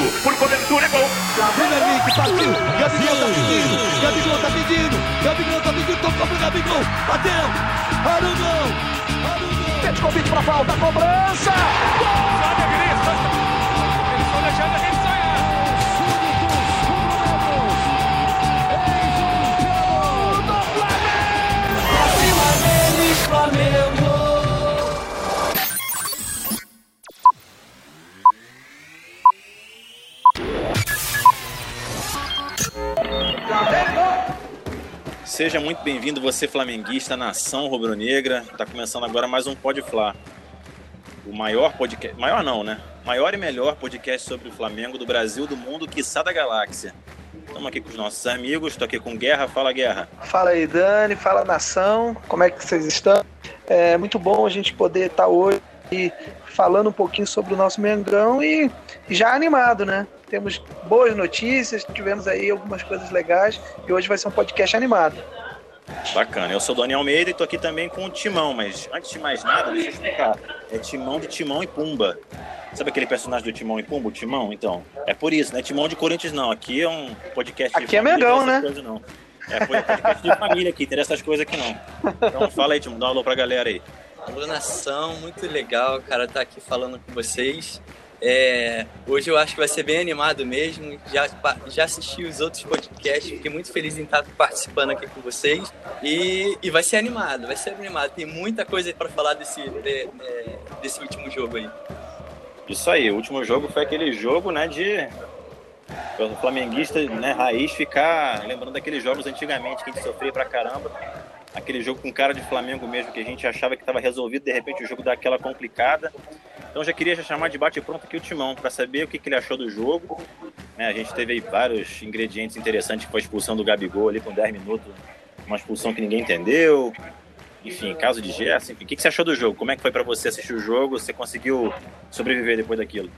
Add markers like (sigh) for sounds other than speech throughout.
por cobertura, é gol. Premier League, partiu. Gabigol tá pedindo. Gabigol tá pedindo. Gabigol tá pedindo. Tocou pro Gabigol. Bateu. Para o gol. Para o gol. Pede convite pra falta. Cobrança. Gol. Seja muito bem-vindo, você flamenguista, nação rubro-negra. Está começando agora mais um Pode. O maior podcast, maior não, né? Maior e melhor podcast sobre o Flamengo do Brasil, do mundo, quiçá da galáxia. Estamos aqui com os nossos amigos, estou aqui com Guerra. Fala, Guerra. Fala aí, Dani. Fala, nação. Como é que vocês estão? É muito bom a gente poder estar hoje falando um pouquinho sobre o nosso Mengão e já animado, né? Temos boas notícias, tivemos aí algumas coisas legais e hoje vai ser um podcast animado. Bacana, eu sou o Daniel Almeida e estou aqui também com o Timão, mas antes de mais nada, deixa eu explicar. É Timão de Timão e Pumba. Sabe aquele personagem do Timão e Pumba, o Timão? Então, é por isso, né? Timão de Corinthians não, aqui é um podcast Aqui é Mengão, né? Coisa, não. É podcast de família aqui, tem essas coisas aqui não. Então fala aí, Timão, dá um alô pra galera aí. Alô, nação, muito legal, cara, tá aqui falando com vocês. É, hoje eu acho que vai ser bem animado mesmo. Já, já assisti os outros podcasts, fiquei muito feliz em estar participando aqui com vocês. E, e vai ser animado, vai ser animado. Tem muita coisa para falar desse, de, desse último jogo aí. Isso aí, o último jogo foi aquele jogo, né, de o flamenguista, né, raiz ficar lembrando daqueles jogos antigamente que a gente sofria pra caramba aquele jogo com cara de Flamengo mesmo, que a gente achava que estava resolvido, de repente o jogo dá aquela complicada. Então já queria já chamar de bate-pronto aqui o Timão, para saber o que, que, ele achou do jogo. É, a gente teve aí vários ingredientes interessantes, foi a expulsão do Gabigol ali com 10 minutos, uma expulsão que ninguém entendeu. Enfim, caso de Gerson, o que, que você achou do jogo? Como é que foi para você assistir o jogo? Você conseguiu sobreviver depois daquilo?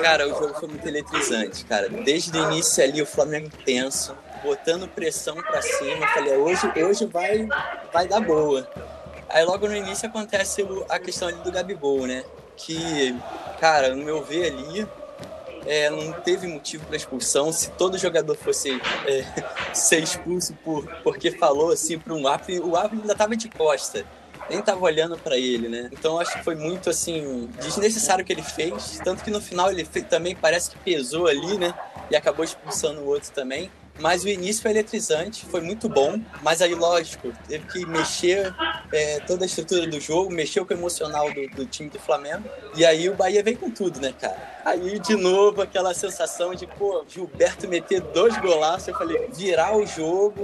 Cara, o jogo foi muito eletrizante, cara. Desde o início ali, o Flamengo tenso, botando pressão para cima. Falei, hoje, hoje vai, vai dar boa. Aí logo no início acontece a questão ali do Gabigol, né? Que, cara, no meu ver ali, é, não teve motivo para expulsão. Se todo jogador fosse é, (laughs) ser expulso por, porque falou assim para um árbitro, o árbitro ainda tava de costa, nem tava olhando para ele, né? Então acho que foi muito assim desnecessário que ele fez, tanto que no final ele fez, também parece que pesou ali, né? E acabou expulsando o outro também. Mas o início foi eletrizante, foi muito bom. Mas aí, lógico, teve que mexer é, toda a estrutura do jogo, mexeu com o emocional do, do, time do Flamengo. E aí o Bahia veio com tudo, né, cara? Aí, de novo, aquela sensação de, pô, Gilberto meter dois golaços. Eu falei, virar o jogo.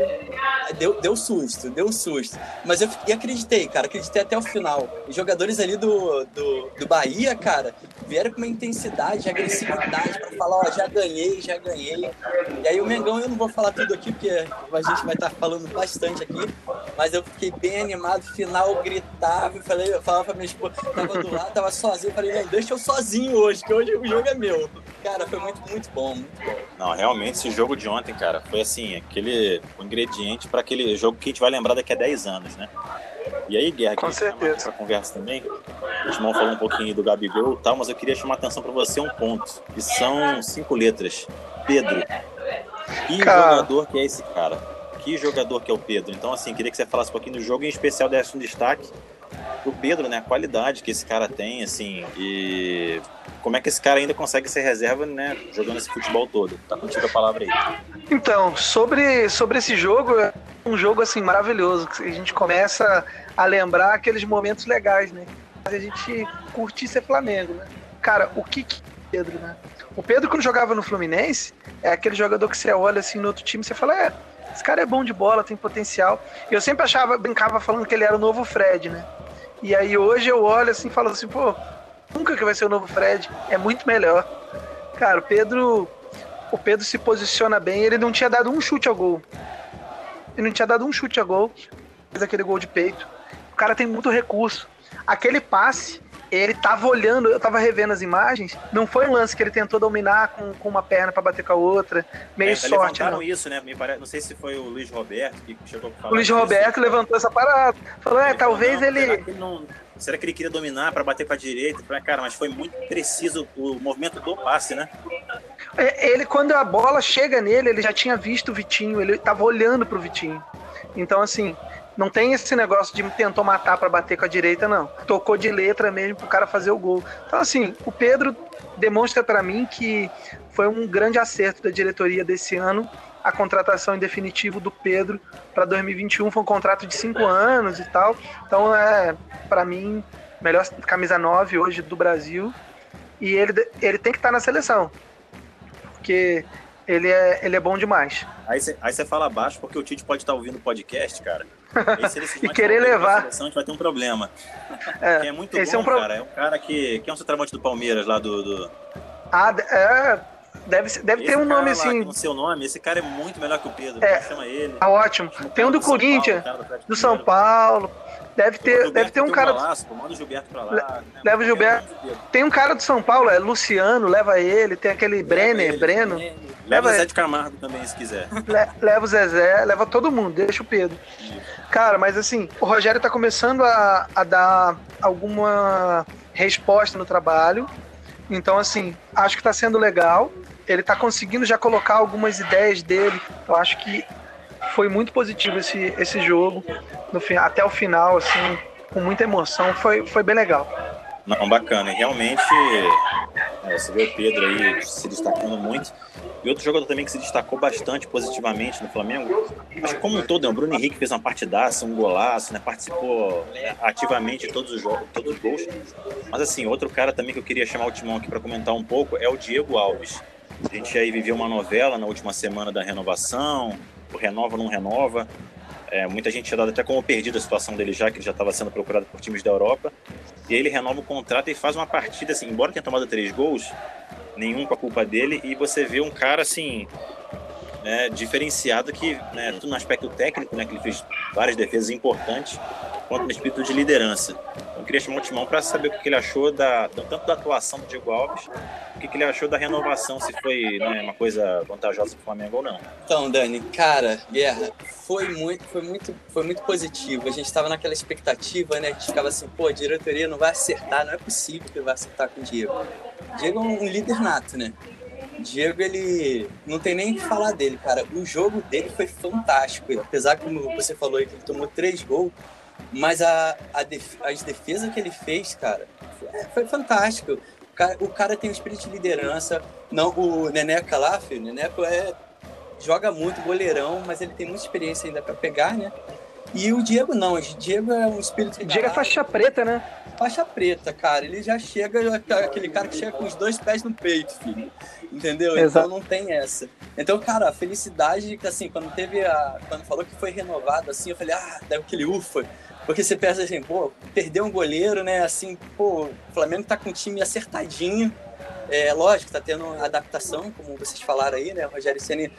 Deu, deu susto, deu susto. Mas eu e acreditei, cara, acreditei até o final. Os jogadores ali do, do, do Bahia, cara, vieram com uma intensidade, agressividade para falar, ó, já ganhei, já ganhei. E aí o Mengão, eu não vou falar tudo aqui, porque a gente vai estar falando bastante aqui, mas eu fiquei bem animado, final gritava, falei, eu falava pra minha esposa, tava do lado, tava sozinho, falei, não, deixa eu sozinho hoje, que hoje o jogo é meu. Cara, foi muito, muito bom, muito bom. Não, realmente, esse jogo de ontem, cara, foi assim, aquele ingrediente para aquele jogo que a gente vai lembrar daqui a 10 anos, né? E aí, Guerra, Com certeza. Pra conversa também. O Timão falou um pouquinho do Gabigol e tal, mas eu queria chamar a atenção para você um ponto, que são cinco letras. Pedro. Que cara... jogador que é esse cara? Que jogador que é o Pedro? Então, assim, queria que você falasse um pouquinho do jogo, em especial desse um destaque pro Pedro, né? A qualidade que esse cara tem, assim, e como é que esse cara ainda consegue ser reserva, né? Jogando esse futebol todo. Tá contigo a palavra aí. Então, sobre, sobre esse jogo, é um jogo, assim, maravilhoso. A gente começa a lembrar aqueles momentos legais, né? A gente curtir ser Flamengo, né? Cara, o que que Pedro, né? O Pedro, quando jogava no Fluminense, é aquele jogador que você olha assim no outro time e você fala, é, esse cara é bom de bola, tem potencial. E eu sempre achava, brincava falando que ele era o novo Fred, né? E aí hoje eu olho assim e falo assim, pô, nunca que vai ser o novo Fred, é muito melhor. Cara, o Pedro, o Pedro se posiciona bem, ele não tinha dado um chute ao gol. Ele não tinha dado um chute a gol, fez aquele gol de peito. O cara tem muito recurso. Aquele passe ele tava olhando, eu tava revendo as imagens, não foi um lance que ele tentou dominar com, com uma perna para bater com a outra, meio é, sorte, não. isso, né? não sei se foi o Luiz Roberto que chegou a falar. O Luiz Roberto levantou essa parada, falou, é, talvez não, ele... Será que, ele não, será que ele queria dominar para bater com a direita? Falei, cara, mas foi muito preciso o movimento do passe, né? É, ele, quando a bola chega nele, ele já tinha visto o Vitinho, ele tava olhando pro Vitinho. Então, assim, não tem esse negócio de tentou matar para bater com a direita, não. Tocou de letra mesmo pro cara fazer o gol. Então, assim, o Pedro demonstra para mim que foi um grande acerto da diretoria desse ano a contratação em definitivo do Pedro para 2021 foi um contrato de cinco anos e tal. Então é, para mim, melhor camisa 9 hoje do Brasil. E ele, ele tem que estar tá na seleção. Porque ele é, ele é bom demais. Aí você fala baixo porque o Tite pode estar tá ouvindo o podcast, cara. E querer levar. Seleção, a gente vai ter um problema. É, é muito esse bom, é um pro... cara. É um cara que, que é um centroavante do Palmeiras lá do. do... Ah, é, Deve, deve ter um nome assim. O seu nome, esse cara é muito melhor que o Pedro. É, chama ele. Tá ótimo. Tem um do, Corinthians, do São Paulo. Deve ter, deve ter um cara. Balaço, manda o Gilberto pra lá. Le... Né? Leva o Gilberto. Tem um cara do São Paulo, é Luciano, leva ele. Tem aquele leva Brenner, ele, Breno. Leva, leva o Zé de Camargo também, se quiser. (laughs) Le... leva o Zezé, leva todo mundo, deixa o Pedro. Cara, mas assim, o Rogério tá começando a, a dar alguma resposta no trabalho. Então, assim, acho que tá sendo legal ele está conseguindo já colocar algumas ideias dele. Eu acho que foi muito positivo esse, esse jogo, no, até o final, assim, com muita emoção, foi, foi bem legal. Não, bacana. E realmente, é, você vê o Pedro aí se destacando muito. E outro jogador também que se destacou bastante positivamente no Flamengo, acho que como um todo, né, o Bruno Henrique fez uma partidaça, um golaço, né, participou né, ativamente de todos os jogos, todos os gols. Mas assim, outro cara também que eu queria chamar o Timão aqui para comentar um pouco é o Diego Alves. A gente aí viveu uma novela na última semana da renovação, o renova não renova. É, muita gente tinha dado até como perdida a situação dele já, que ele já estava sendo procurado por times da Europa. E aí ele renova o contrato e faz uma partida assim, embora tenha tomado três gols, nenhum com a culpa dele, e você vê um cara assim, né, diferenciado que, né, no aspecto técnico, né, que ele fez várias defesas importantes, quanto no espírito de liderança. Então, eu queria chamar o Timão para saber o que ele achou da, tanto da atuação do Diego Alves, o que ele achou da renovação, se foi né, uma coisa vantajosa para o Flamengo ou não. Então, Dani, cara, Guerra, foi muito, foi muito, foi muito positivo. A gente estava naquela expectativa, né? A gente ficava assim, pô, a diretoria não vai acertar, não é possível que ele vai acertar com o Diego. Diego é um líder nato, né? Diego, ele não tem nem o que falar dele, cara. O jogo dele foi fantástico. Apesar, como você falou aí, que ele tomou três gols, mas a, a def, as defesas que ele fez, cara, foi, foi fantástico. O cara, o cara, tem um espírito de liderança. Não, o Neneca lá, filho, o Neneco é, joga muito, goleirão, mas ele tem muita experiência ainda para pegar, né? E o Diego não, o Diego é um espírito. Diego é faixa preta, né? Faixa preta, cara. Ele já chega, aquele cara que chega com os dois pés no peito, filho. Entendeu? Exato. Então não tem essa. Então, cara, a felicidade que assim, quando teve a. Quando falou que foi renovado, assim, eu falei, ah, deu aquele ufa. Porque você pensa assim, pô, perdeu um goleiro, né? Assim, pô, o Flamengo tá com um time acertadinho. É lógico, tá tendo adaptação, como vocês falaram aí, né? O Rogério Ceni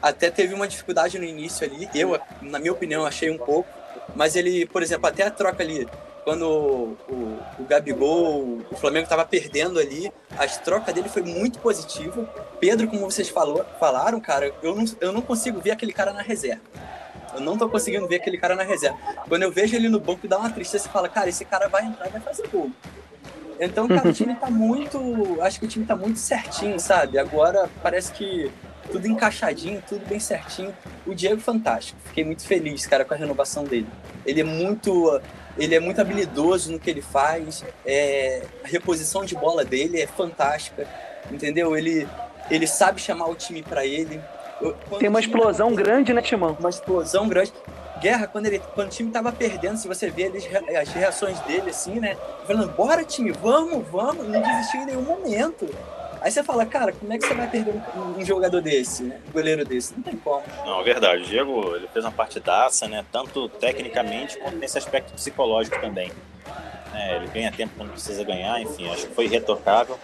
até teve uma dificuldade no início ali. Eu, na minha opinião, achei um pouco. Mas ele, por exemplo, até a troca ali, quando o, o, Gabigol, o Flamengo estava perdendo ali, a troca dele foi muito positiva. Pedro, como vocês falou, falaram, cara, eu não, eu não consigo ver aquele cara na reserva. Eu não tô conseguindo ver aquele cara na reserva. Quando eu vejo ele no banco, dá uma tristeza e fala, cara, esse cara vai entrar e vai fazer gol. Então, cara, o time tá muito. Acho que o time tá muito certinho, sabe? Agora parece que tudo encaixadinho, tudo bem certinho. O Diego fantástico. Fiquei muito feliz, cara, com a renovação dele. Ele é muito, ele é muito habilidoso no que ele faz. É, a reposição de bola dele é fantástica, entendeu? Ele, ele sabe chamar o time para ele. Tem uma explosão grande, né, Timão? Uma explosão grande. Guerra, quando, ele, quando o time tava perdendo, se você vê as reações dele, assim, né? Falando, bora time, vamos, vamos, não desistiu em nenhum momento. Aí você fala, cara, como é que você vai perder um, um jogador desse, né? Um goleiro desse? Não tem como. Não, é verdade. O Diego, ele fez uma partidaça, né? Tanto tecnicamente quanto nesse aspecto psicológico também. É, ele ganha tempo quando precisa ganhar, enfim, acho que foi irretocável.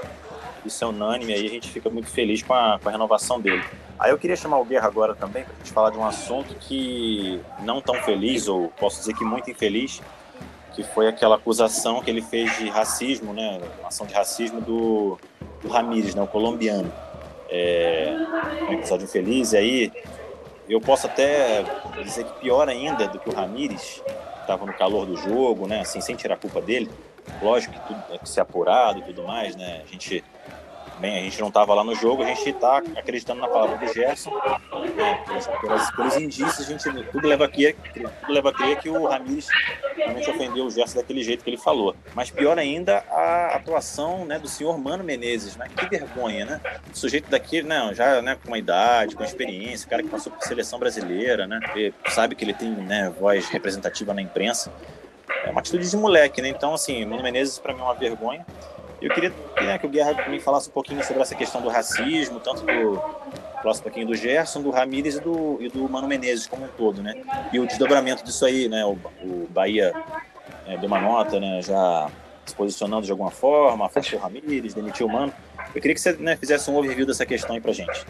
Isso é unânime aí, a gente fica muito feliz com a, com a renovação dele. Aí eu queria chamar o Guerra agora também para a gente falar de um assunto que não tão feliz, ou posso dizer que muito infeliz, que foi aquela acusação que ele fez de racismo, né, uma ação de racismo do, do Ramírez, né, o colombiano. É, um episódio infeliz, e aí eu posso até dizer que pior ainda do que o Ramírez, estava no calor do jogo, né, assim, sem tirar a culpa dele, lógico que tudo tem que ser apurado e tudo mais, né, a gente bem, a gente não estava lá no jogo, a gente está acreditando na palavra do Gerson. Né, pelos, pelos, indícios, a gente tudo leva a crer, tudo leva a crer que o Ramires realmente ofendeu o Gerson daquele jeito que ele falou. Mas pior ainda, a atuação né, do senhor Mano Menezes, né? Que vergonha, né? O sujeito daqui, né, já né, com uma idade, com experiência, cara que passou por seleção brasileira, né? Sabe que ele tem né, voz representativa na imprensa. É uma atitude de moleque, né? Então, assim, Mano Menezes para mim é uma vergonha. Eu queria né, que o Guerra me falasse um pouquinho sobre essa questão do racismo, tanto do próximo pouquinho do Gerson, do Ramírez e do, e do Mano Menezes como um todo, né? E o desdobramento disso aí, né? O, o Bahia é, deu uma nota, né? Já se posicionando de alguma forma, afastou o Ramírez, demitiu o Mano. Eu queria que você né, fizesse um overview dessa questão aí pra gente.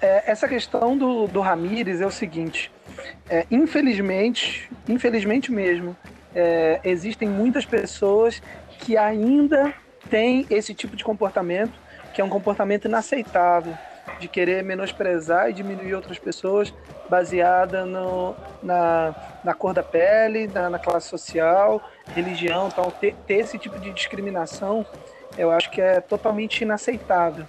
É, essa questão do, do Ramírez é o seguinte: é, infelizmente, infelizmente mesmo, é, existem muitas pessoas que ainda tem esse tipo de comportamento, que é um comportamento inaceitável, de querer menosprezar e diminuir outras pessoas baseada no, na, na cor da pele, na, na classe social, religião, então ter, ter esse tipo de discriminação, eu acho que é totalmente inaceitável.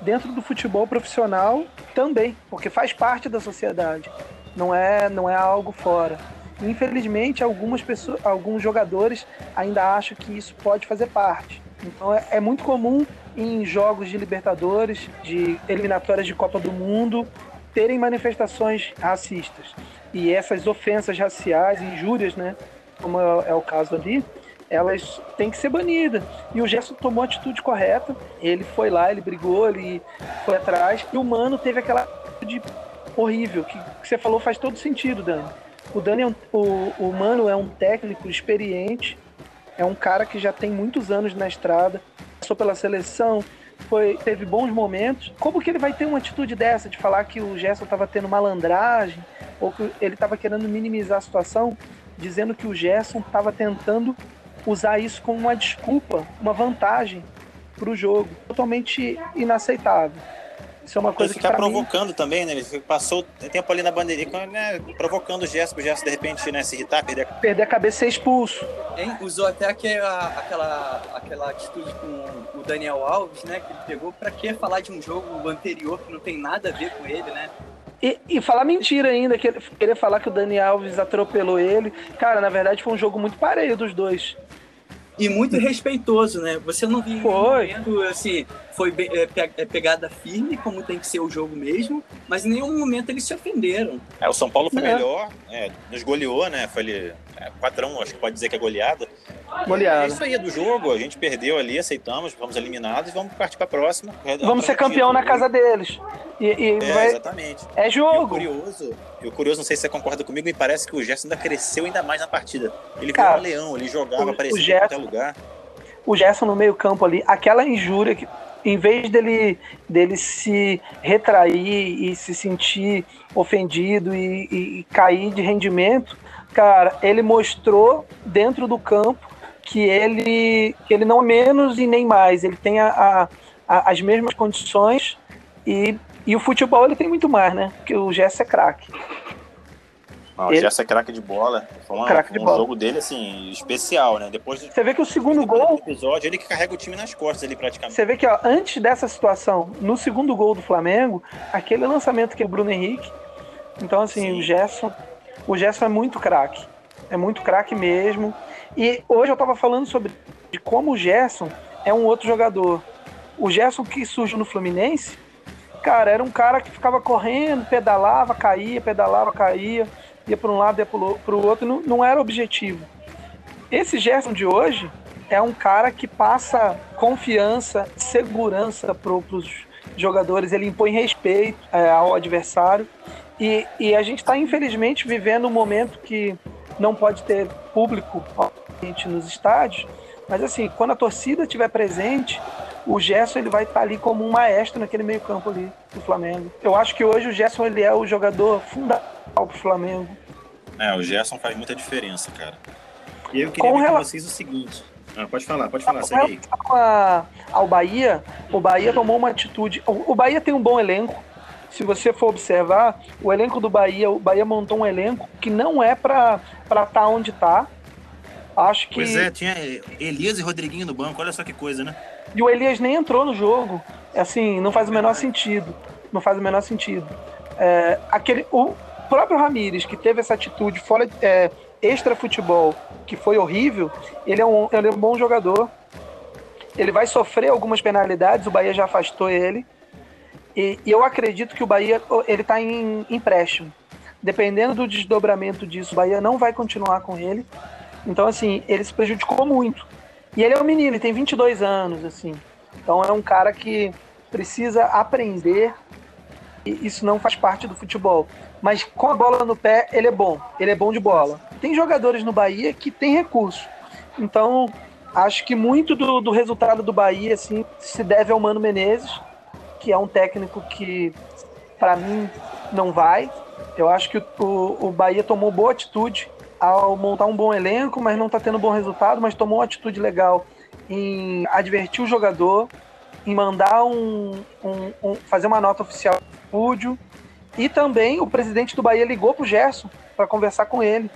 Dentro do futebol profissional também, porque faz parte da sociedade, não é, não é algo fora. Infelizmente, algumas pessoas, alguns jogadores ainda acham que isso pode fazer parte. Então é, é muito comum em jogos de Libertadores, de eliminatórias de Copa do Mundo, terem manifestações racistas. E essas ofensas raciais, injúrias, né, como é, é o caso ali, elas têm que ser banidas. E o Gerson tomou a atitude correta, ele foi lá, ele brigou, ele foi atrás, e o Mano teve aquela atitude horrível, que, que você falou faz todo sentido, Dani. O, Dani é um, o, o Mano é um técnico experiente, é um cara que já tem muitos anos na estrada, passou pela seleção, foi, teve bons momentos. Como que ele vai ter uma atitude dessa de falar que o Gerson estava tendo malandragem ou que ele estava querendo minimizar a situação, dizendo que o Gerson estava tentando usar isso como uma desculpa, uma vantagem para o jogo, totalmente inaceitável. Isso é uma coisa ele ficar que provocando mim... também, né? Ele passou tempo ali na bandeirinha, né? provocando o gesto, o gesto de repente né, se irritar, perder a... perder a cabeça e ser expulso. Hein? Usou até aquela, aquela, aquela atitude com o Daniel Alves, né? Que ele pegou para que falar de um jogo anterior que não tem nada a ver com ele, né? E, e, falar mentira ainda, que ele, querer falar que o Daniel Alves atropelou ele. Cara, na verdade foi um jogo muito parelho dos dois e muito respeitoso, né? Você não viu foi. momento, assim, foi é, é, pegada firme, como tem que ser o jogo mesmo, mas em nenhum momento eles se ofenderam. É, o São Paulo foi é. melhor, é, nos goleou, né? Foi ali, 4x1, acho que pode dizer que é goleada. Goleada. É isso aí do jogo, a gente perdeu ali, aceitamos, fomos eliminados e vamos partir para a próxima. Vamos ser campeão na casa deles. E, e é, vai... exatamente. É jogo. E o curioso, e o curioso, não sei se você concorda comigo, me parece que o Gerson ainda cresceu ainda mais na partida. Ele Cara, um leão, ele jogava, aparecia em qualquer lugar. O Gerson no meio campo ali, aquela injúria que em vez dele, dele se retrair e se sentir ofendido e, e, e, cair de rendimento, cara, ele mostrou dentro do campo que ele, que ele não é menos e nem mais, ele tem a, a, a, as mesmas condições e e o futebol ele tem muito mais, né? Porque o Gerson é craque. o Gerson é craque de bola. Foi uma, craque de um bola. jogo dele, assim, especial, né? Depois Você vê que o segundo gol. episódio, ele que carrega o time nas costas ali, praticamente. Você vê que, ó, antes dessa situação, no segundo gol do Flamengo, aquele lançamento que é o Bruno Henrique. Então, assim, Sim. o Gerson. O Gerson é muito craque. É muito craque mesmo. E hoje eu tava falando sobre de como o Gerson é um outro jogador. O Gerson que surge no Fluminense Cara, era um cara que ficava correndo, pedalava, caía, pedalava, caía, ia para um lado, ia para o outro, não, não era objetivo. Esse Gerson de hoje é um cara que passa confiança, segurança para os jogadores, ele impõe respeito é, ao adversário. E, e a gente está, infelizmente, vivendo um momento que não pode ter público nos estádios, mas assim, quando a torcida estiver presente, o Gerson ele vai estar ali como um maestro naquele meio campo ali do Flamengo. Eu acho que hoje o Gerson ele é o jogador fundamental pro Flamengo. É, o Gerson faz muita diferença, cara. E eu queria com ver rela... com vocês o seguinte. Ah, pode falar, pode falar, segue aí. A, ao Bahia, o Bahia tomou uma atitude. O, o Bahia tem um bom elenco. Se você for observar, o elenco do Bahia, o Bahia montou um elenco que não é para estar tá onde está. Acho que. Pois é, tinha Elias e Rodriguinho no banco, olha só que coisa, né? E o Elias nem entrou no jogo. assim, não faz o menor sentido. Não faz o menor sentido. É, aquele, o próprio Ramires, que teve essa atitude fora é, extra futebol, que foi horrível, ele é, um, ele é um bom jogador. Ele vai sofrer algumas penalidades, o Bahia já afastou ele. E, e eu acredito que o Bahia ele está em empréstimo. Dependendo do desdobramento disso, o Bahia não vai continuar com ele. Então, assim, ele se prejudicou muito. E ele é um menino, ele tem 22 anos, assim. Então é um cara que precisa aprender. E isso não faz parte do futebol. Mas com a bola no pé, ele é bom. Ele é bom de bola. Tem jogadores no Bahia que tem recurso. Então, acho que muito do, do resultado do Bahia assim, se deve ao Mano Menezes, que é um técnico que, para mim, não vai. Eu acho que o, o Bahia tomou boa atitude ao montar um bom elenco, mas não está tendo bom resultado, mas tomou uma atitude legal em advertir o jogador, em mandar um, um, um fazer uma nota oficial estúdio. E também o presidente do Bahia ligou para o Gerson para conversar com ele.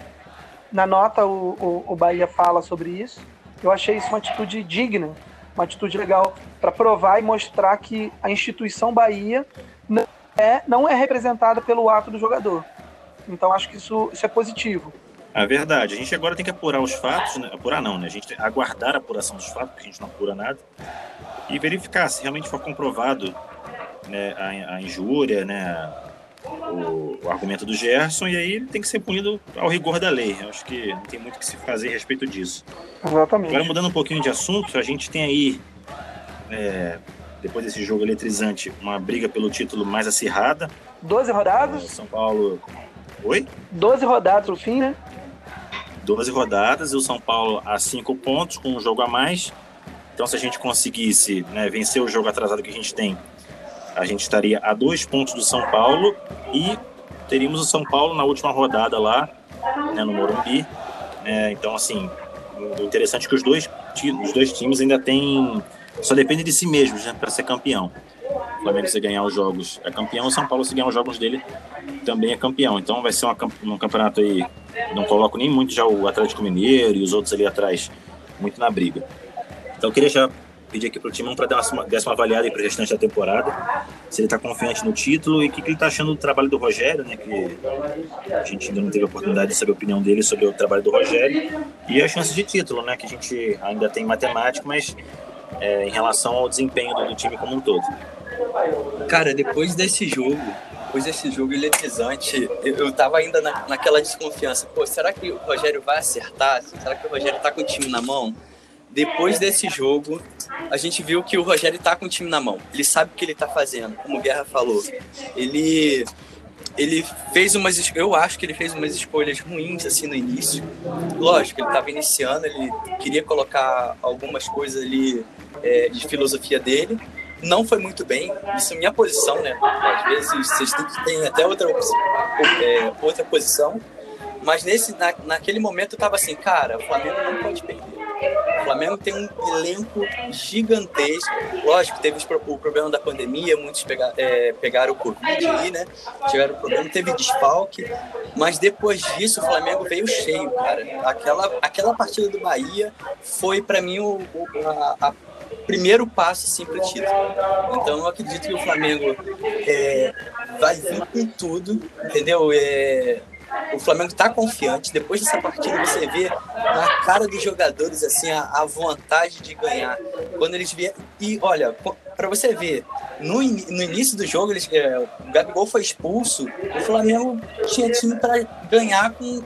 Na nota o, o, o Bahia fala sobre isso. Eu achei isso uma atitude digna, uma atitude legal para provar e mostrar que a instituição Bahia não é, não é representada pelo ato do jogador. Então acho que isso, isso é positivo. É verdade. A gente agora tem que apurar os fatos, né? apurar não, né? A gente tem que aguardar a apuração dos fatos, porque a gente não apura nada, e verificar se realmente for comprovado né, a, a injúria, né, o, o, argumento do Gerson, e aí ele tem que ser punido ao rigor da lei. Eu acho que não tem muito o que se fazer a respeito disso. Exatamente. Agora, mudando um pouquinho de assunto, a gente tem aí, é, depois desse jogo eletrizante, uma briga pelo título mais acirrada. 12 rodadas? São Paulo. Oi? 12 rodadas no fim, né? 12 rodadas e o São Paulo a 5 pontos, com um jogo a mais. Então, se a gente conseguisse né, vencer o jogo atrasado que a gente tem, a gente estaria a dois pontos do São Paulo e teríamos o São Paulo na última rodada lá, né, no Morumbi. É, então, assim, o interessante é que os dois, os dois times ainda têm. Só depende de si mesmos né, para ser campeão. O Flamengo, se ganhar os jogos, é campeão. O São Paulo, se ganhar os jogos dele, também é campeão. Então, vai ser uma, um campeonato aí não coloco nem muito já o Atlético Mineiro e os outros ali atrás muito na briga. Então eu queria já pedir aqui para o Timão para dar uma décima avaliada para o restante da temporada, se ele está confiante no título e o que, que ele está achando do trabalho do Rogério, né? Que a gente ainda não teve a oportunidade de saber a opinião dele sobre o trabalho do Rogério e as chances de título, né? Que a gente ainda tem matemático, mas é, em relação ao desempenho do, do time como um todo. Cara, depois desse jogo, depois desse jogo eletrizante, eu, eu tava ainda na, naquela desconfiança. Pô, será que o Rogério vai acertar? Será que o Rogério tá com o time na mão? Depois desse jogo, a gente viu que o Rogério tá com o time na mão. Ele sabe o que ele tá fazendo, como o Guerra falou. Ele ele fez umas eu acho que ele fez umas escolhas ruins assim no início lógico ele estava iniciando ele queria colocar algumas coisas ali é, de filosofia dele não foi muito bem. Isso é minha posição, né? Às vezes vocês têm até outra, é, outra posição. Mas nesse, na, naquele momento eu tava assim, cara, o Flamengo não pode perder. O Flamengo tem um elenco gigantesco. Lógico, teve o problema da pandemia, muitos é, pegaram o Covid aí, né? Tiveram o problema, teve desfalque. Mas depois disso, o Flamengo veio cheio, cara. Aquela, aquela partida do Bahia foi, para mim, o, a, a primeiro passo assim, para o título. Então eu acredito que o Flamengo é, vai vir com tudo, entendeu? É, o Flamengo está confiante. Depois dessa partida, você vê na cara dos jogadores assim a, a vontade de ganhar. Quando eles vierem. E olha, para você ver, no, in, no início do jogo, eles, é, o Gabigol foi expulso. O Flamengo tinha time para ganhar com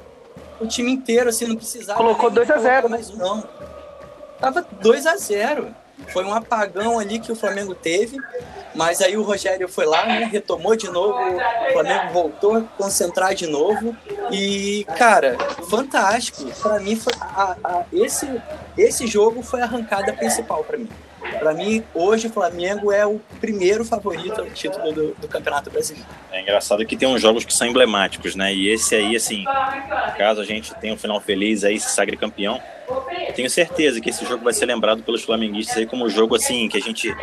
o time inteiro, assim, não precisava. Colocou 2 a 0 mas né? não. Tava 2 a 0 foi um apagão ali que o Flamengo teve, mas aí o Rogério foi lá, né, retomou de novo, o Flamengo voltou a concentrar de novo e, cara, fantástico. Para mim, foi a, a, esse, esse jogo foi a arrancada principal para mim. Para mim, hoje o Flamengo é o primeiro favorito ao título do, do, Campeonato Brasileiro. É engraçado que tem uns jogos que são emblemáticos, né? E esse aí, assim, caso a gente tenha um final feliz aí, se sagre campeão, tenho certeza que esse jogo vai ser lembrado pelos flamenguistas aí como um jogo assim que a gente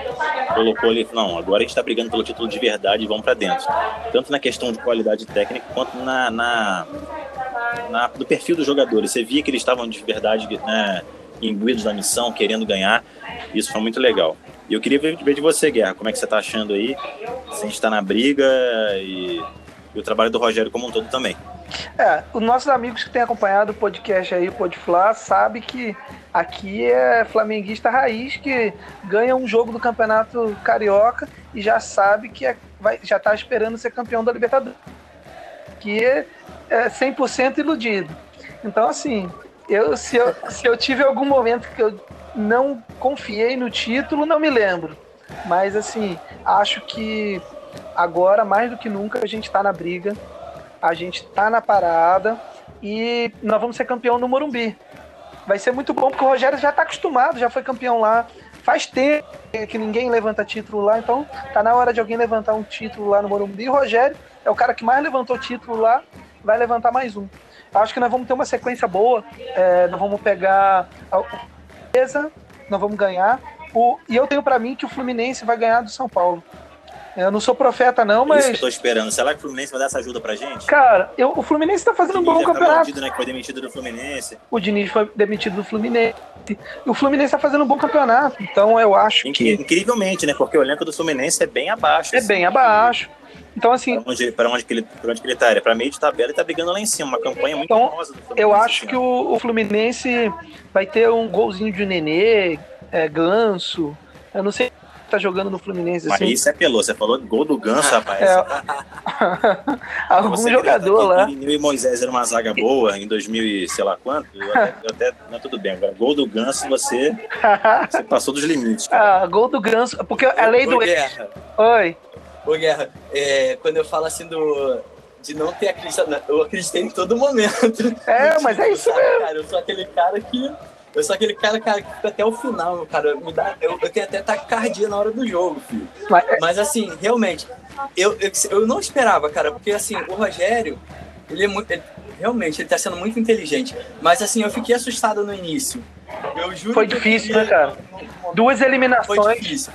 colocou ali, não, agora a gente está brigando pelo título de verdade e vamos para dentro. Tanto na questão de qualidade técnica quanto na, na, na, do perfil dos jogadores. Você via que eles estavam de verdade né, imbuídos da missão, querendo ganhar. Isso foi muito legal. E eu queria ver, de você, Guerra, como é que você está achando aí? Se a gente está na briga e, e, o trabalho do Rogério como um todo também. É, os nossos amigos que têm acompanhado o podcast aí, o Podflá, sabe que aqui é flamenguista raiz que ganha um jogo do Campeonato Carioca e já sabe que é, vai, já está esperando ser campeão da Libertadores. Que é 100% iludido. Então, assim, eu se, eu, se eu tive algum momento que eu não confiei no título, não me lembro. Mas assim, acho que agora, mais do que nunca, a gente está na briga, a gente está na parada e nós vamos ser campeão no Morumbi. Vai ser muito bom, porque o Rogério já está acostumado, já foi campeão lá. Faz tempo que ninguém levanta título lá, então tá na hora de alguém levantar um título lá no Morumbi. O Rogério é o cara que mais levantou título lá, vai levantar mais um. Acho que nós vamos ter uma sequência boa. É, nós vamos pegar certeza nós vamos ganhar. O, e eu tenho para mim que o Fluminense vai ganhar do São Paulo. Eu não sou profeta, não, mas. Isso que eu tô esperando. Será que o Fluminense vai dar essa ajuda pra gente? Cara, eu, o Fluminense tá fazendo um bom tá campeonato. Bandido, né, que foi demitido do Fluminense. O Diniz foi demitido do Fluminense. O Fluminense tá fazendo um bom campeonato. Então eu acho que. Incrivelmente, né? Porque o elenco do Fluminense é bem abaixo. É assim, bem abaixo. Então, assim. Para onde, pra onde, que ele, pra onde que ele tá? Ele é pra meio de tabela e tá brigando lá em cima. Uma campanha muito então, famosa do Fluminense. Eu acho que o, o Fluminense vai ter um golzinho de nenê, é, Ganso. Eu não sei tá jogando no Fluminense. Mas assim. isso é pelô, você falou gol do Ganso, rapaz. É. (laughs) Algum você jogador lá. Nil e Moisés era uma zaga boa em 2000 e sei lá quanto. Eu até, eu até não, tudo bem. Agora, gol do Ganso, você, você (laughs) passou dos limites. Cara. Ah, gol do Ganso, porque a lei do. Guerra. Oi. Ô, Guerra, é, quando eu falo assim do. De não ter acreditado, eu acreditei em todo momento. (laughs) É, mas é isso mesmo. Cara, eu sou aquele cara que eu sou aquele cara, cara que fica até o final, cara. Me dá, eu, eu tenho até taquicardia na hora do jogo, filho. Mas, Mas assim, realmente, eu, eu, eu, não esperava, cara, porque assim, o Rogério, ele é muito. Ele, realmente, ele tá sendo muito inteligente. Mas assim, eu fiquei assustado no início. Eu juro Foi difícil, né, cara? Duas eliminações. Foi difícil.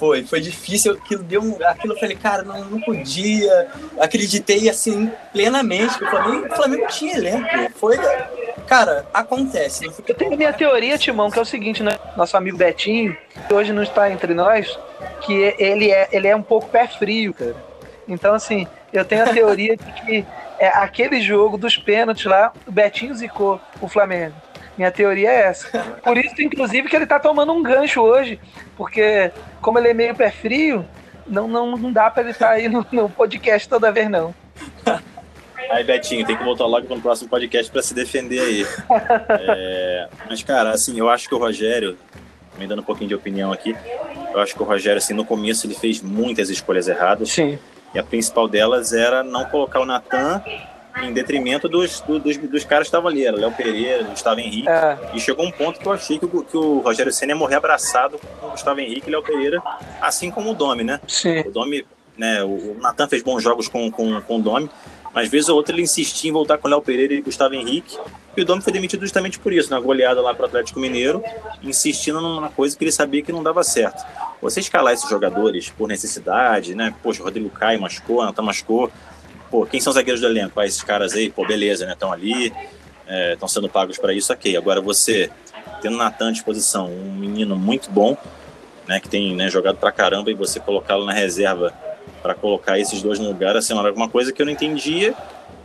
Foi, foi difícil. Aquilo deu um, aquilo eu falei, cara, não, não podia. Acreditei assim plenamente que o Flamengo, o Flamengo tinha elenco. Foi, cara, acontece. Eu tenho minha teoria, Timão, que é o seguinte, né? Nosso amigo Betinho, que hoje não está entre nós, que ele é, ele é um pouco pé frio, cara. Então, assim, eu tenho a teoria de que é, aquele jogo dos pênaltis lá, o Betinho zicou o Flamengo. Minha teoria é essa. Por isso, inclusive, que ele tá tomando um gancho hoje. Porque, como ele é meio pé frio, não, não, não dá pra ele estar tá aí no, no, podcast toda vez, não. (laughs) Aí, Betinho, tem que voltar logo para o próximo podcast para se defender aí. (laughs) É, mas, cara, assim, eu acho que o Rogério, me dando um pouquinho de opinião aqui, eu acho que o Rogério, assim, no começo ele fez muitas escolhas erradas. Sim. E a principal delas era não colocar o Natan em detrimento dos, dos, dos caras que estavam ali, era Léo Pereira, Gustavo Henrique. É. E chegou um ponto que eu achei que o, que o Rogério Senna ia morrer abraçado com o Gustavo Henrique e Léo Pereira, assim como o Domi, né? Sim. O Domi, né? O, o Natan fez bons jogos com, com, com o Domi, mas vez ou outra ele insistia em voltar com o Léo Pereira e Gustavo Henrique. E o Domi foi demitido justamente por isso, na goleada lá para o Atlético Mineiro, insistindo numa coisa que ele sabia que não dava certo. Você escalar esses jogadores por necessidade, né? Poxa, o Rodrigo Caio machucou, Natan machucou pô, quem são os zagueiros do elenco? Ah, esses caras aí, pô, beleza, né? Estão ali, estão é, sendo pagos para isso, ok. Agora você, tendo Natan à disposição, um menino muito bom, né, que tem né, jogado pra caramba, e você colocá-lo na reserva para colocar esses dois no lugar, assim, era alguma coisa que eu não entendia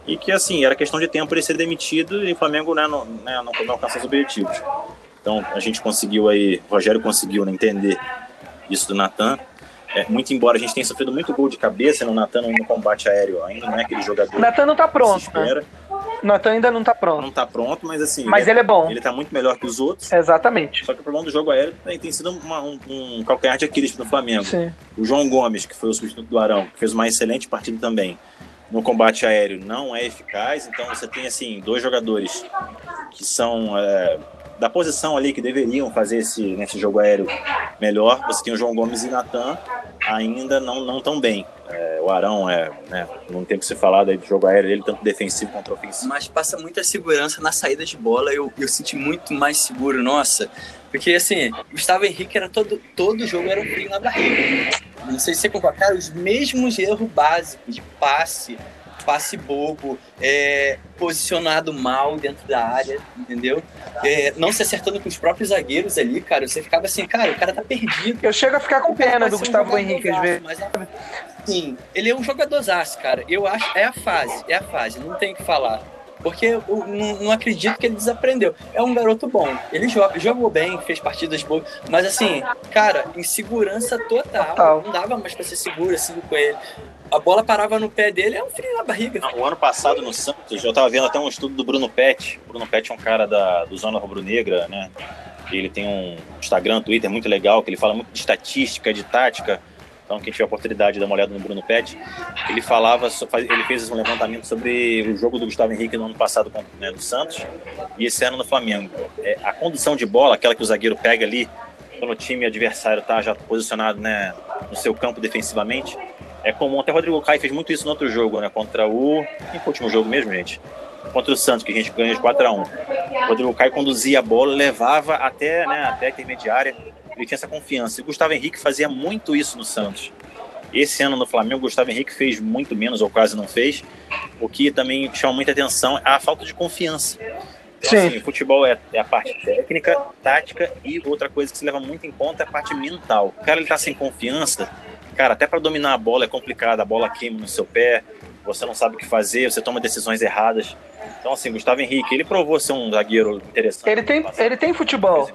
e que, assim, era questão de tempo ele ser demitido e o Flamengo né, não, né, não, não alcançar os objetivos. Então, a gente conseguiu aí, o Rogério conseguiu né, entender isso do Natan é, muito embora a gente tenha sofrido muito gol de cabeça no Natan no combate aéreo, ainda não é aquele jogador. O Natan não tá pronto. Né? O Natan ainda não tá pronto. Não tá pronto, mas assim. Mas ele é, ele é, bom. Ele tá muito melhor que os outros. Exatamente. Só que o problema do jogo aéreo tem sido uma, um, um, calcanhar de Aquiles no Flamengo. Sim. O João Gomes, que foi o substituto do Arão, que fez uma excelente partida também. No combate aéreo não é eficaz, então você tem assim dois jogadores que são é, da posição ali que deveriam fazer esse, nesse jogo aéreo melhor. Você tem o João Gomes e Natan ainda não, não tão bem. É, o Arão é, né, não tem que ser falado aí do jogo aéreo dele, tanto defensivo quanto ofensivo. Mas passa muita segurança na saída de bola, eu, eu senti muito mais seguro, nossa. Porque assim, Gustavo Henrique era todo, todo jogo era um frio na barriga. Não sei se você concorda, os mesmos erros básicos de passe, passe bobo, é, posicionado mal dentro da área, entendeu? É, não se acertando com os próprios zagueiros ali, cara. Você ficava assim, cara, o cara tá perdido. Eu chego a ficar com pena do Gustavo Henrique às vezes. Mas, sim, ele é um jogadorzaço, cara. Eu acho, é a fase, é a fase, não tem o que falar. Porque eu não, não, acredito que ele desaprendeu. É um garoto bom. Ele joga, jogou bem, fez partidas boas. Mas assim, cara, insegurança total. total. Não dava mais pra ser seguro assim com ele. A bola parava no pé dele, é um frio na barriga. Não, o ano passado no Santos, eu tava vendo até um estudo do Bruno Pet. O Bruno Pet é um cara da, do Zona Rubro-Negra, né? Ele tem um Instagram, Twitter muito legal, que ele fala muito de estatística, de tática então, quem tiver a oportunidade de dar uma olhada no Bruno Pet, ele falava, ele fez um levantamento sobre o jogo do Gustavo Henrique no ano passado com né, Santos e esse ano no Flamengo. É, a condução de bola, aquela que o zagueiro pega ali, quando o time adversário está já posicionado né, no seu campo defensivamente, é comum. Até o Rodrigo Caio fez muito isso no outro jogo, né, contra o. Em último jogo mesmo, gente? Contra o Santos, que a gente ganhou de 4 a 1 O Rodrigo Caio conduzia a bola, levava até, né, até a intermediária ele tinha essa confiança. E o Gustavo Henrique fazia muito isso no Santos. Esse ano no Flamengo, o Gustavo Henrique fez muito menos, ou quase não fez. O que também chama muita atenção é a falta de confiança. Então, Sim. Assim, o futebol é, é, a parte técnica, tática e outra coisa que se leva muito em conta é a parte mental. O cara ele tá sem confiança, cara, até para dominar a bola é complicado, a bola queima no seu pé, você não sabe o que fazer, você toma decisões erradas. Então, assim, Gustavo Henrique, ele provou ser um zagueiro interessante. Ele tem, ele tem futebol.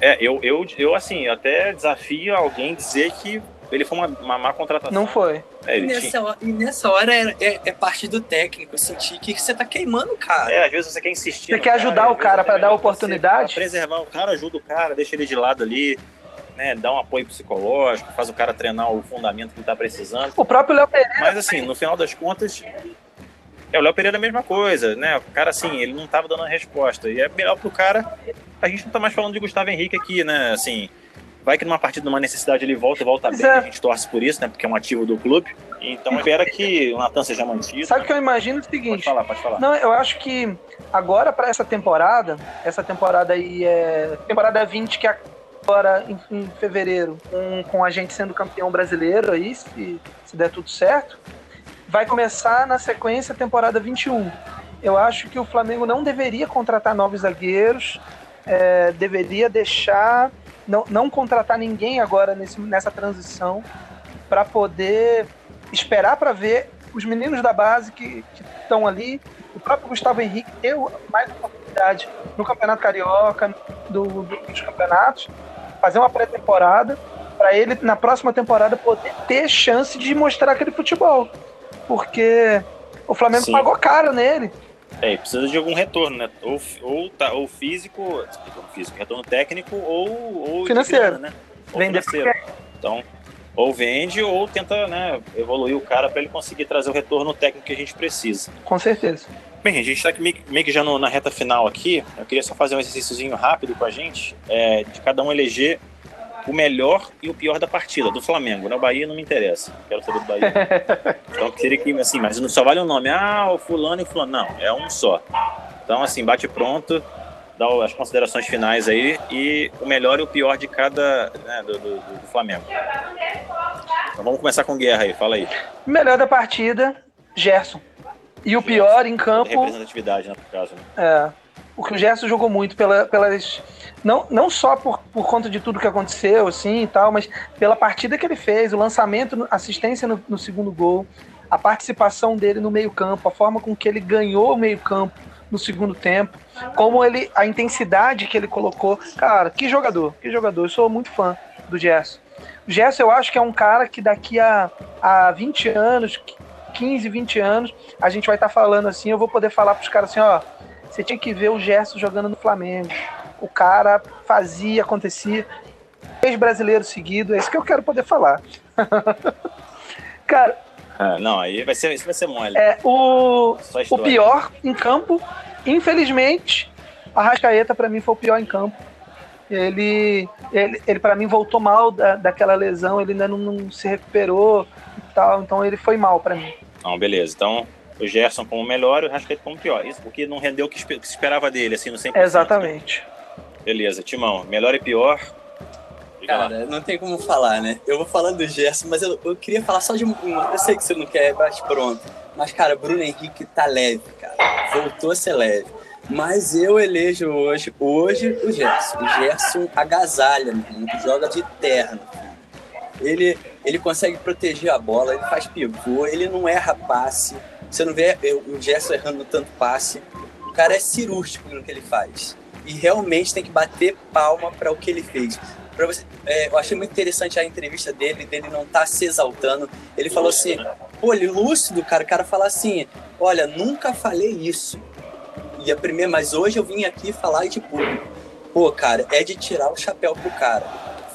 É, eu, eu, eu assim, até desafio alguém dizer que ele foi uma, uma má contratação. Não foi. É, e, nessa hora, e, nessa hora, é, é, é, parte do técnico sentir que você tá queimando o cara. É, às vezes você quer insistir. Você quer ajudar cara, o cara para dar oportunidade? preservar o cara, ajuda o cara, deixa ele de lado ali. Né, dá um apoio psicológico, faz o cara treinar o fundamento que ele tá precisando. O próprio Léo Pereira. Mas assim, no final das contas, é, o Léo Pereira é a mesma coisa, né? O cara, assim, ele não tava dando a resposta. E é melhor pro cara. A gente não tá mais falando de Gustavo Henrique aqui, né? Assim, vai que numa partida, numa necessidade, ele volta e volta bem. É. A gente torce por isso, né? Porque é um ativo do clube. Então espera que o Natan seja mantido. Sabe o que eu imagino? É o seguinte. Pode falar, pode falar. Não, eu acho que agora para essa temporada, essa temporada aí é. Temporada 20, que é agora em, em fevereiro, com, com a gente sendo campeão brasileiro aí, se, se der tudo certo vai começar na sequência a temporada 21. Eu acho que o Flamengo não deveria contratar novos zagueiros, é, deveria deixar, não, não contratar ninguém agora nesse, nessa transição, para poder esperar para ver os meninos da base que estão ali, o próprio Gustavo Henrique ter mais oportunidade no Campeonato Carioca, do, do, dos campeonatos, fazer uma pré-temporada, para ele na próxima temporada poder ter chance de mostrar aquele futebol porque o Flamengo Sim. pagou caro nele. É, precisa de algum retorno, né? Ou, ou, tá, ou físico, físico, retorno técnico ou, ou financeiro, né? Ou Vender financeiro. Então, ou vende ou tenta né, evoluir o cara para ele conseguir trazer o retorno técnico que a gente precisa. Com certeza. Bem, a gente está meio, meio que já no, na reta final aqui. Eu queria só fazer um exercíciozinho rápido com a gente, é, de cada um eleger o melhor e o pior da partida, do Flamengo. Na? Bahia não me interessa. Quero saber do Bahia. (laughs) então seria que, assim, mas não só vale o nome. Ah, o fulano e o fulano. Não, é um só. Então, assim, bate pronto, dá as considerações finais aí e o melhor e o pior de cada, né, do, do, do Flamengo. Então vamos começar com guerra aí, fala aí. Melhor da partida, Gerson. E o pior em campo. Representatividade, né, no caso. Né? É. Porque o Gerson jogou muito pela, pelas não, não só por, por conta de tudo que aconteceu, assim e tal, mas pela partida que ele fez, o lançamento, assistência no, no segundo gol, a participação dele no meio-campo, a forma com que ele ganhou o meio-campo no segundo tempo, como ele, a intensidade que ele colocou. Cara, que jogador, que jogador. Eu sou muito fã do Gerson. O Gerson, eu acho que é um cara que daqui a, a 20 anos, 15, 20 anos, a gente vai estar tá falando assim, eu vou poder falar para os caras assim, ó, você tinha que ver o Gerson jogando no Flamengo o cara fazia, acontecia. Três brasileiros seguidos, é isso que eu quero poder falar. (laughs) cara. Ah, não, aí vai ser, isso vai ser mole. É, o, o pior em campo, infelizmente, a Rascaeta para mim foi o pior em campo. Ele, ele, ele para mim voltou mal da, daquela lesão, ele ainda não, não se recuperou e tal, então ele foi mal para mim. Não, beleza. Então, o Gerson como melhor e o Rascaeta como pior. Isso porque não rendeu o que se esperava dele, assim, no 100%. Exatamente. Né? Beleza, Timão. Melhor e pior? Cara, não tem como falar, né? Eu vou falando do Gerson, mas eu, eu queria falar só de uma. Eu sei que você não quer, mas pronto. Mas, cara, Bruno Henrique tá leve, cara. Voltou a ser leve. Mas eu elejo hoje, hoje o Gerson. O Gerson agasalha, menino, joga de terno. Ele, ele consegue proteger a bola, ele faz pivô, ele não erra passe. Você não vê o Gerson errando tanto passe. O cara é cirúrgico no que ele faz. E realmente tem que bater palma para o que ele fez. Você, é, eu achei muito interessante a entrevista dele, dele não estar tá se exaltando. Ele falou assim, pô, ele lúcido, cara. O cara fala assim: olha, nunca falei isso. E a primeira, mas hoje eu vim aqui falar e tipo, pô, cara, é de tirar o chapéu pro cara.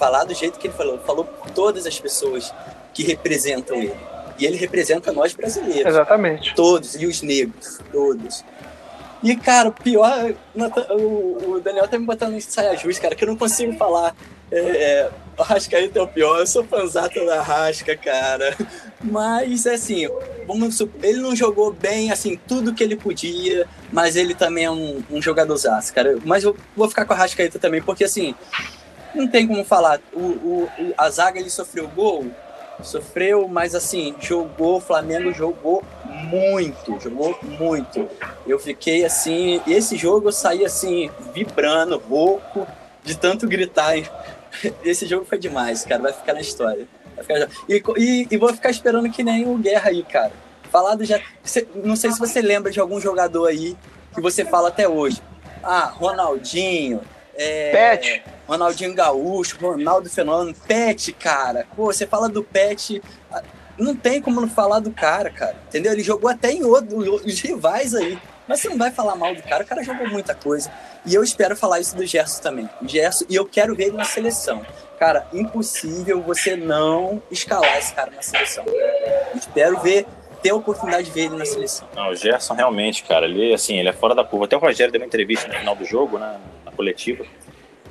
Falar do jeito que ele falou. Falou por todas as pessoas que representam ele. E ele representa nós brasileiros. Exatamente. Todos, e os negros, todos. E, cara, o pior, o, Daniel tá me botando em saia justa, cara, que eu não consigo falar. É, é, o Rascaíta é o pior, eu sou fanzato da Rasca, cara. Mas, assim, vamos ele não jogou bem, assim, tudo que ele podia, mas ele também é um, um jogadorzaço, cara. Mas eu vou ficar com a Rascaíta também, porque, assim, não tem como falar. O, o, a zaga, ele sofreu gol, sofreu, mas assim, jogou, o Flamengo jogou muito, jogou muito. Eu fiquei assim, esse jogo eu saí assim, vibrando, rouco, de tanto gritar. (laughs) Esse jogo foi demais, cara, vai ficar na história. Ficar... E, e, e, vou ficar esperando que nem o Guerra aí, cara. Falado já. Não sei se você lembra de algum jogador aí que você fala até hoje. Ah, Ronaldinho, é, Pet. Ronaldinho Gaúcho, Ronaldo Fenômeno, Pet, cara. Pô, você fala do Pet, não tem como não falar do cara, cara. Entendeu? Ele jogou até em outros rivais aí. Mas você não vai falar mal do cara, o cara jogou muita coisa. E eu espero falar isso do Gerson também. Gerson, e eu quero ver ele na seleção. Cara, impossível você não escalar esse cara na seleção. Eu espero ver ter a oportunidade de ver ele na seleção. Não, o Gerson realmente, cara, ele assim, ele é fora da curva. Até o Rogério deu uma entrevista no final do jogo, né, coletiva.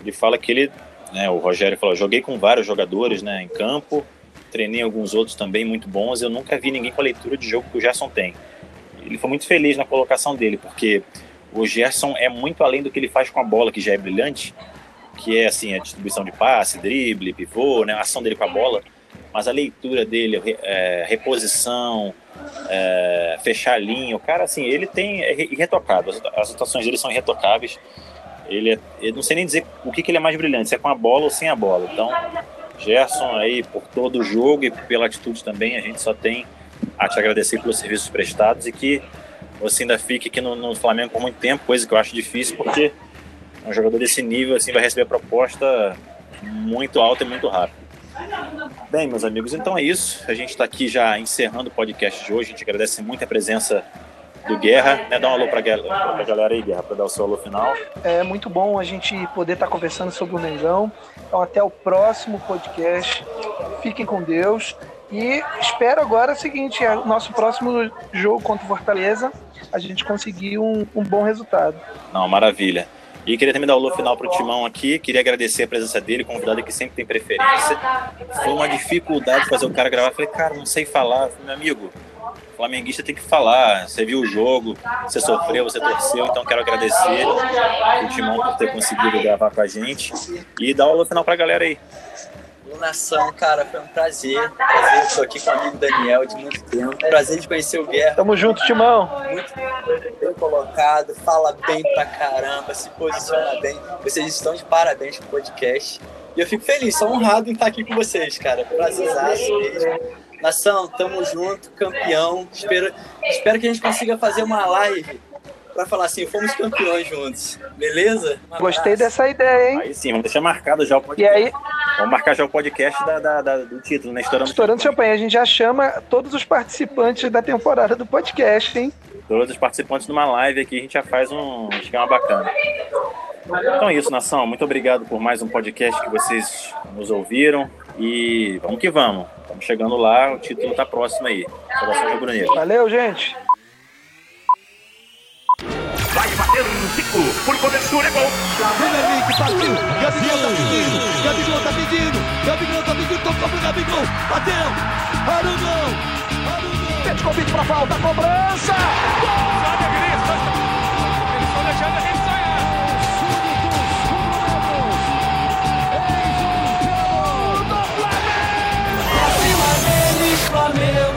Ele fala que ele, né, o Rogério falou, joguei com vários jogadores, né, em campo, treinei alguns outros também muito bons, eu nunca vi ninguém com a leitura de jogo que o Gerson tem. Ele foi muito feliz na colocação dele, porque o Gerson é muito além do que ele faz com a bola, que já é brilhante, que é assim a distribuição de passe, drible, pivô, né, a ação dele com a bola, mas a leitura dele, é, reposição, é, fechar a linha. O cara, assim, ele tem é irretocável. As, as atuações dele são irretocáveis. Ele é, eu não sei nem dizer o que, que ele é mais brilhante, se é com a bola ou sem a bola. Então, Gerson aí, por todo o jogo e pela atitude também, a gente só tem a te agradecer pelos serviços prestados e que você ainda fique aqui no, no Flamengo por muito tempo, coisa que eu acho difícil, porque um jogador desse nível assim vai receber proposta muito alta e muito rápido. Bem, meus amigos, então é isso. A gente está aqui já encerrando o podcast de hoje. A gente agradece muito a presença do Guerra. Né? Dá um alô para a galera aí, Guerra, para dar o seu alô final. É muito bom a gente poder estar tá conversando sobre o Mengão. Então, até o próximo podcast. Fiquem com Deus. E espero agora o seguinte: é o nosso próximo jogo contra o Fortaleza, a gente conseguir um, um bom resultado. Não, maravilha. E queria também dar o alô final para o Timão aqui. Queria agradecer a presença dele, convidado que sempre tem preferência. Foi uma dificuldade fazer o cara gravar. Falei, cara, não sei falar. Falei, meu amigo, flamenguista tem que falar. Você viu o jogo, você sofreu, você torceu. Então quero agradecer o Timão por ter conseguido gravar com a gente. E dar o alô final para a galera aí. Nação, cara, foi um prazer. Prazer, estou aqui com o amigo Daniel de muito tempo. Prazer de conhecer o Guerra. Tamo junto, Timão. Muito bem colocado, fala bem pra caramba, se posiciona bem. Vocês estão de parabéns com o podcast. E eu fico feliz, sou honrado em estar aqui com vocês, cara. Prazerzaço mesmo. Nação, tamo junto, campeão. Espero, espero que a gente consiga fazer uma live para falar assim, fomos campeões juntos. Beleza? Um Gostei dessa ideia, hein? Aí sim, vamos deixar marcado já o podcast. E aí, vamos marcar já o podcast da, da, da do título, né? Estourando, Estourando champanhe. champanhe. A gente já chama todos os participantes da temporada do podcast, hein? Todos os participantes numa live aqui, a gente já faz um esquema bacana. Então é isso, nação. Muito obrigado por mais um podcast que vocês nos ouviram. E vamos que vamos. Estamos chegando lá, o título está próximo aí. Saudações rubro Valeu, gente! Vai bater no ciclo, por cobertura é gol. Vem Henrique, partiu. Gabigol tá pedindo. Gabigol tá pedindo. Gabigol tá pedindo. Tocou pro Gabigol. Bateu. Arugão. Arugão. Pede convite pra falta, cobrança. Gol! Amém.